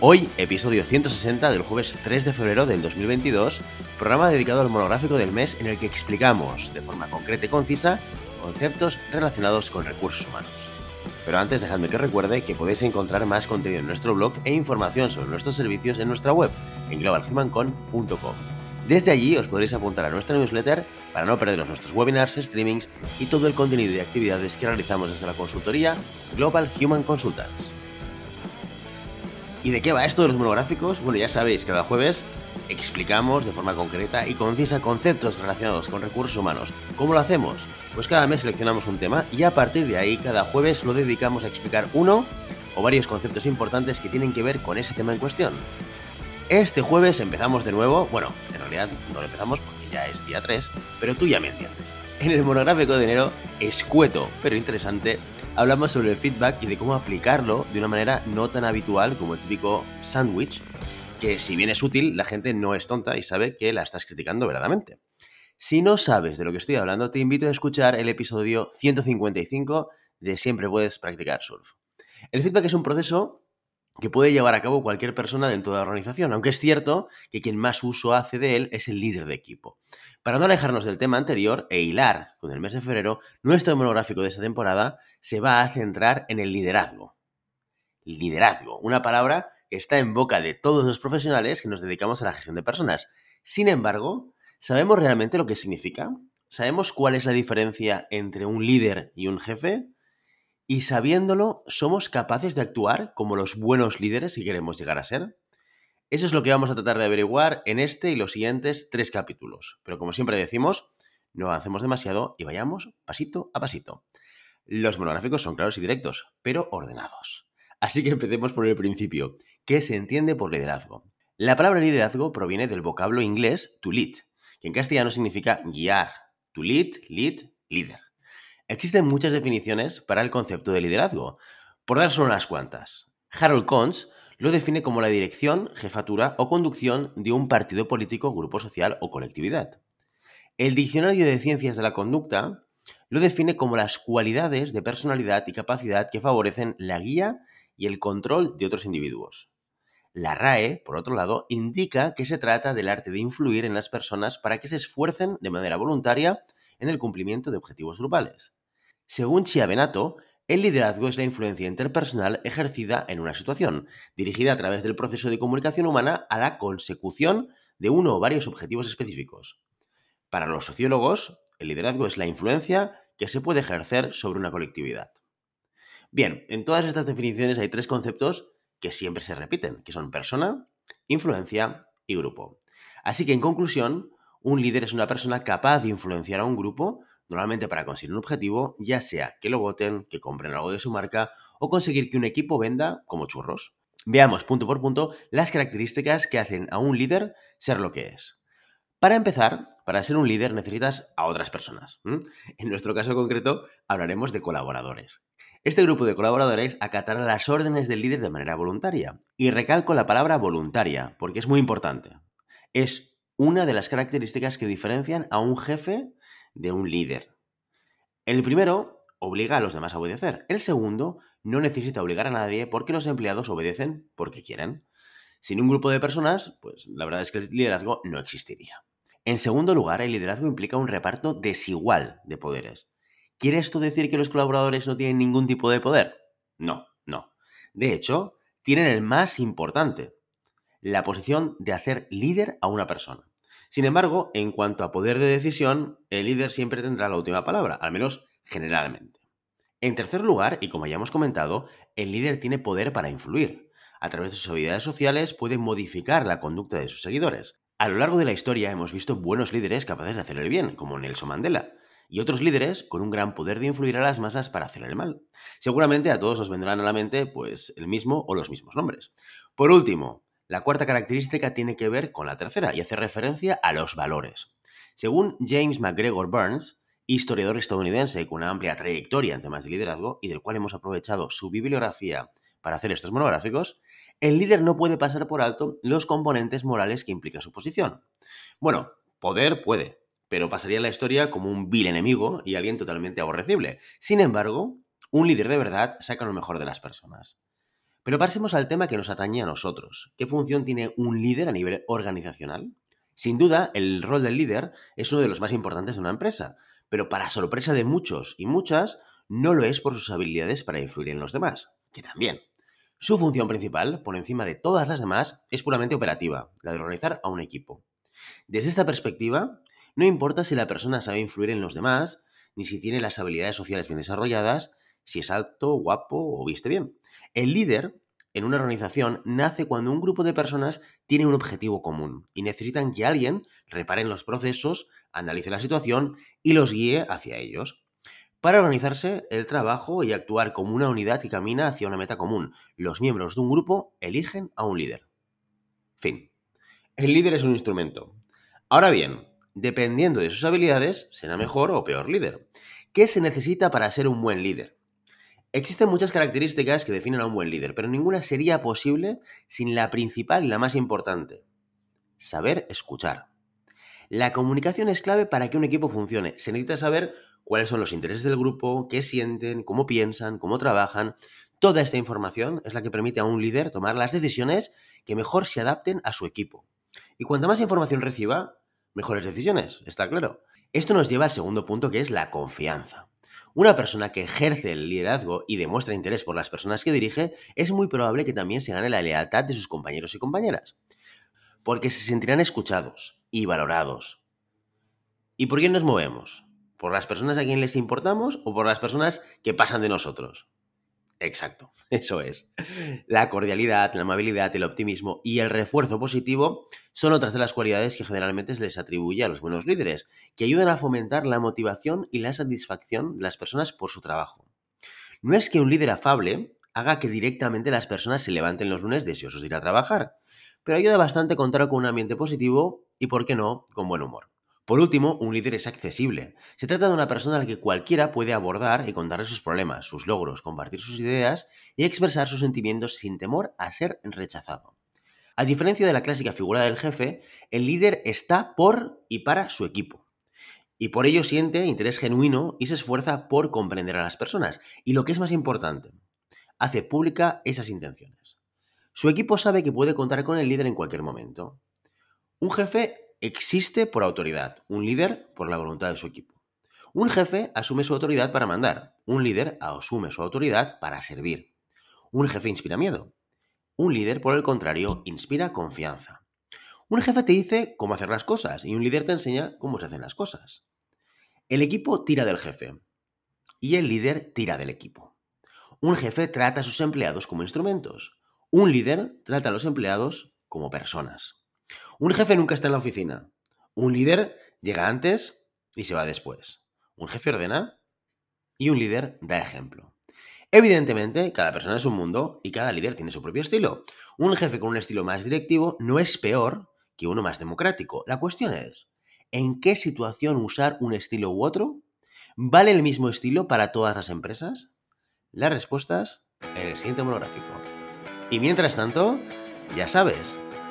Hoy, episodio 160 del jueves 3 de febrero del 2022, programa dedicado al monográfico del mes en el que explicamos de forma concreta y concisa conceptos relacionados con recursos humanos. Pero antes dejadme que recuerde que podéis encontrar más contenido en nuestro blog e información sobre nuestros servicios en nuestra web, en globalhumancon.com. Desde allí os podréis apuntar a nuestra newsletter para no perderos nuestros webinars, streamings y todo el contenido y actividades que realizamos desde la consultoría Global Human Consultants. ¿Y de qué va esto de los monográficos? Bueno, ya sabéis, cada jueves explicamos de forma concreta y concisa conceptos relacionados con recursos humanos. ¿Cómo lo hacemos? Pues cada mes seleccionamos un tema y a partir de ahí cada jueves lo dedicamos a explicar uno o varios conceptos importantes que tienen que ver con ese tema en cuestión. Este jueves empezamos de nuevo, bueno, en realidad no lo empezamos porque ya es día 3, pero tú ya me entiendes. En el monográfico de enero, escueto pero interesante, hablamos sobre el feedback y de cómo aplicarlo de una manera no tan habitual como el típico sándwich, que si bien es útil, la gente no es tonta y sabe que la estás criticando verdaderamente. Si no sabes de lo que estoy hablando, te invito a escuchar el episodio 155 de Siempre puedes practicar surf. El feedback es un proceso que puede llevar a cabo cualquier persona dentro de la organización, aunque es cierto que quien más uso hace de él es el líder de equipo. Para no alejarnos del tema anterior e hilar con el mes de febrero, nuestro monográfico de esta temporada se va a centrar en el liderazgo. Liderazgo, una palabra que está en boca de todos los profesionales que nos dedicamos a la gestión de personas. Sin embargo, ¿sabemos realmente lo que significa? ¿Sabemos cuál es la diferencia entre un líder y un jefe? Y sabiéndolo, ¿somos capaces de actuar como los buenos líderes que queremos llegar a ser? Eso es lo que vamos a tratar de averiguar en este y los siguientes tres capítulos. Pero como siempre decimos, no avancemos demasiado y vayamos pasito a pasito. Los monográficos son claros y directos, pero ordenados. Así que empecemos por el principio. ¿Qué se entiende por liderazgo? La palabra liderazgo proviene del vocablo inglés to lead, que en castellano significa guiar. To lead, lead, líder. Existen muchas definiciones para el concepto de liderazgo. Por dar solo unas cuantas. Harold Kohns lo define como la dirección, jefatura o conducción de un partido político, grupo social o colectividad. El Diccionario de Ciencias de la Conducta lo define como las cualidades de personalidad y capacidad que favorecen la guía y el control de otros individuos. La RAE, por otro lado, indica que se trata del arte de influir en las personas para que se esfuercen de manera voluntaria en el cumplimiento de objetivos grupales. Según Chiavenato, el liderazgo es la influencia interpersonal ejercida en una situación, dirigida a través del proceso de comunicación humana a la consecución de uno o varios objetivos específicos. Para los sociólogos, el liderazgo es la influencia que se puede ejercer sobre una colectividad. Bien, en todas estas definiciones hay tres conceptos que siempre se repiten, que son persona, influencia y grupo. Así que en conclusión, un líder es una persona capaz de influenciar a un grupo, normalmente para conseguir un objetivo, ya sea que lo voten, que compren algo de su marca o conseguir que un equipo venda como churros. Veamos punto por punto las características que hacen a un líder ser lo que es. Para empezar, para ser un líder necesitas a otras personas. En nuestro caso concreto, hablaremos de colaboradores. Este grupo de colaboradores acatará las órdenes del líder de manera voluntaria. Y recalco la palabra voluntaria, porque es muy importante. Es una de las características que diferencian a un jefe de un líder. El primero obliga a los demás a obedecer. El segundo no necesita obligar a nadie porque los empleados obedecen porque quieren. Sin un grupo de personas, pues la verdad es que el liderazgo no existiría. En segundo lugar, el liderazgo implica un reparto desigual de poderes. ¿Quiere esto decir que los colaboradores no tienen ningún tipo de poder? No, no. De hecho, tienen el más importante, la posición de hacer líder a una persona. Sin embargo, en cuanto a poder de decisión, el líder siempre tendrá la última palabra, al menos generalmente. En tercer lugar, y como ya hemos comentado, el líder tiene poder para influir. A través de sus habilidades sociales puede modificar la conducta de sus seguidores. A lo largo de la historia hemos visto buenos líderes capaces de hacer el bien, como Nelson Mandela, y otros líderes con un gran poder de influir a las masas para hacer el mal. Seguramente a todos nos vendrán a la mente pues el mismo o los mismos nombres. Por último, La cuarta característica tiene que ver con la tercera y hace referencia a los valores. Según James McGregor Burns, historiador estadounidense con una amplia trayectoria en temas de liderazgo y del cual hemos aprovechado su bibliografía para hacer estos monográficos, el líder no puede pasar por alto los componentes morales que implica su posición. Bueno, poder puede, pero pasaría la historia como un vil enemigo y alguien totalmente aborrecible. Sin embargo, un líder de verdad saca lo mejor de las personas. Pero pasemos al tema que nos atañe a nosotros. ¿Qué función tiene un líder a nivel organizacional? Sin duda, el rol del líder es uno de los más importantes de una empresa, pero para sorpresa de muchos y muchas, no lo es por sus habilidades para influir en los demás, que también. Su función principal, por encima de todas las demás, es puramente operativa, la de organizar a un equipo. Desde esta perspectiva, no importa si la persona sabe influir en los demás, ni si tiene las habilidades sociales bien desarrolladas, si es alto, guapo o viste bien. El líder en una organización nace cuando un grupo de personas tiene un objetivo común y necesitan que alguien repare los procesos, analice la situación y los guíe hacia ellos para organizarse el trabajo y actuar como una unidad que camina hacia una meta común. Los miembros de un grupo eligen a un líder. Fin. El líder es un instrumento. Ahora bien, dependiendo de sus habilidades, será mejor o peor líder. ¿Qué se necesita para ser un buen líder? Existen muchas características que definen a un buen líder, pero ninguna sería posible sin la principal y la más importante. Saber escuchar. La comunicación es clave para que un equipo funcione. Se necesita saber cuáles son los intereses del grupo, qué sienten, cómo piensan, cómo trabajan. Toda esta información es la que permite a un líder tomar las decisiones que mejor se adapten a su equipo. Y cuanta más información reciba, mejores decisiones, está claro. Esto nos lleva al segundo punto que es la confianza. Una persona que ejerce el liderazgo y demuestra interés por las personas que dirige, es muy probable que también se gane la lealtad de sus compañeros y compañeras. Porque se sentirán escuchados y valorados. ¿Y por quién nos movemos? ¿Por las personas a quien les importamos o por las personas que pasan de nosotros? Exacto, eso es. La cordialidad, la amabilidad, el optimismo y el refuerzo positivo son otras de las cualidades que generalmente se les atribuye a los buenos líderes, que ayudan a fomentar la motivación y la satisfacción de las personas por su trabajo. No es que un líder afable haga que directamente las personas se levanten los lunes deseosos de ir a trabajar, pero ayuda bastante contar con un ambiente positivo y, por qué no, con buen humor. Por último, un líder es accesible. Se trata de una persona a la que cualquiera puede abordar y contarle sus problemas, sus logros, compartir sus ideas y expresar sus sentimientos sin temor a ser rechazado. A diferencia de la clásica figura del jefe, el líder está por y para su equipo. Y por ello siente interés genuino y se esfuerza por comprender a las personas. Y lo que es más importante, hace pública esas intenciones. Su equipo sabe que puede contar con el líder en cualquier momento. Un jefe existe por autoridad, un líder por la voluntad de su equipo. Un jefe asume su autoridad para mandar, un líder asume su autoridad para servir. Un jefe inspira miedo. Un líder, por el contrario, inspira confianza. Un jefe te dice cómo hacer las cosas y un líder te enseña cómo se hacen las cosas. El equipo tira del jefe y el líder tira del equipo. Un jefe trata a sus empleados como instrumentos. Un líder trata a los empleados como personas. Un jefe nunca está en la oficina. Un líder llega antes y se va después. Un jefe ordena y un líder da ejemplo. Evidentemente, cada persona es un mundo y cada líder tiene su propio estilo. Un jefe con un estilo más directivo no es peor que uno más democrático. La cuestión es, ¿en qué situación usar un estilo u otro? ¿Vale el mismo estilo para todas las empresas? Las respuestas en el siguiente monográfico. Y mientras tanto, ya sabes,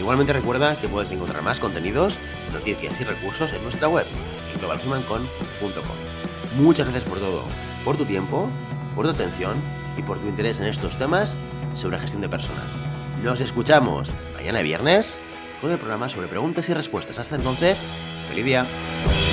Igualmente recuerda que puedes encontrar más contenidos, noticias y recursos en nuestra web, globalhumancon.com. Muchas gracias por todo, por tu tiempo, por tu atención y por tu interés en estos temas sobre gestión de personas. Nos escuchamos mañana viernes con el programa sobre preguntas y respuestas. Hasta entonces, feliz.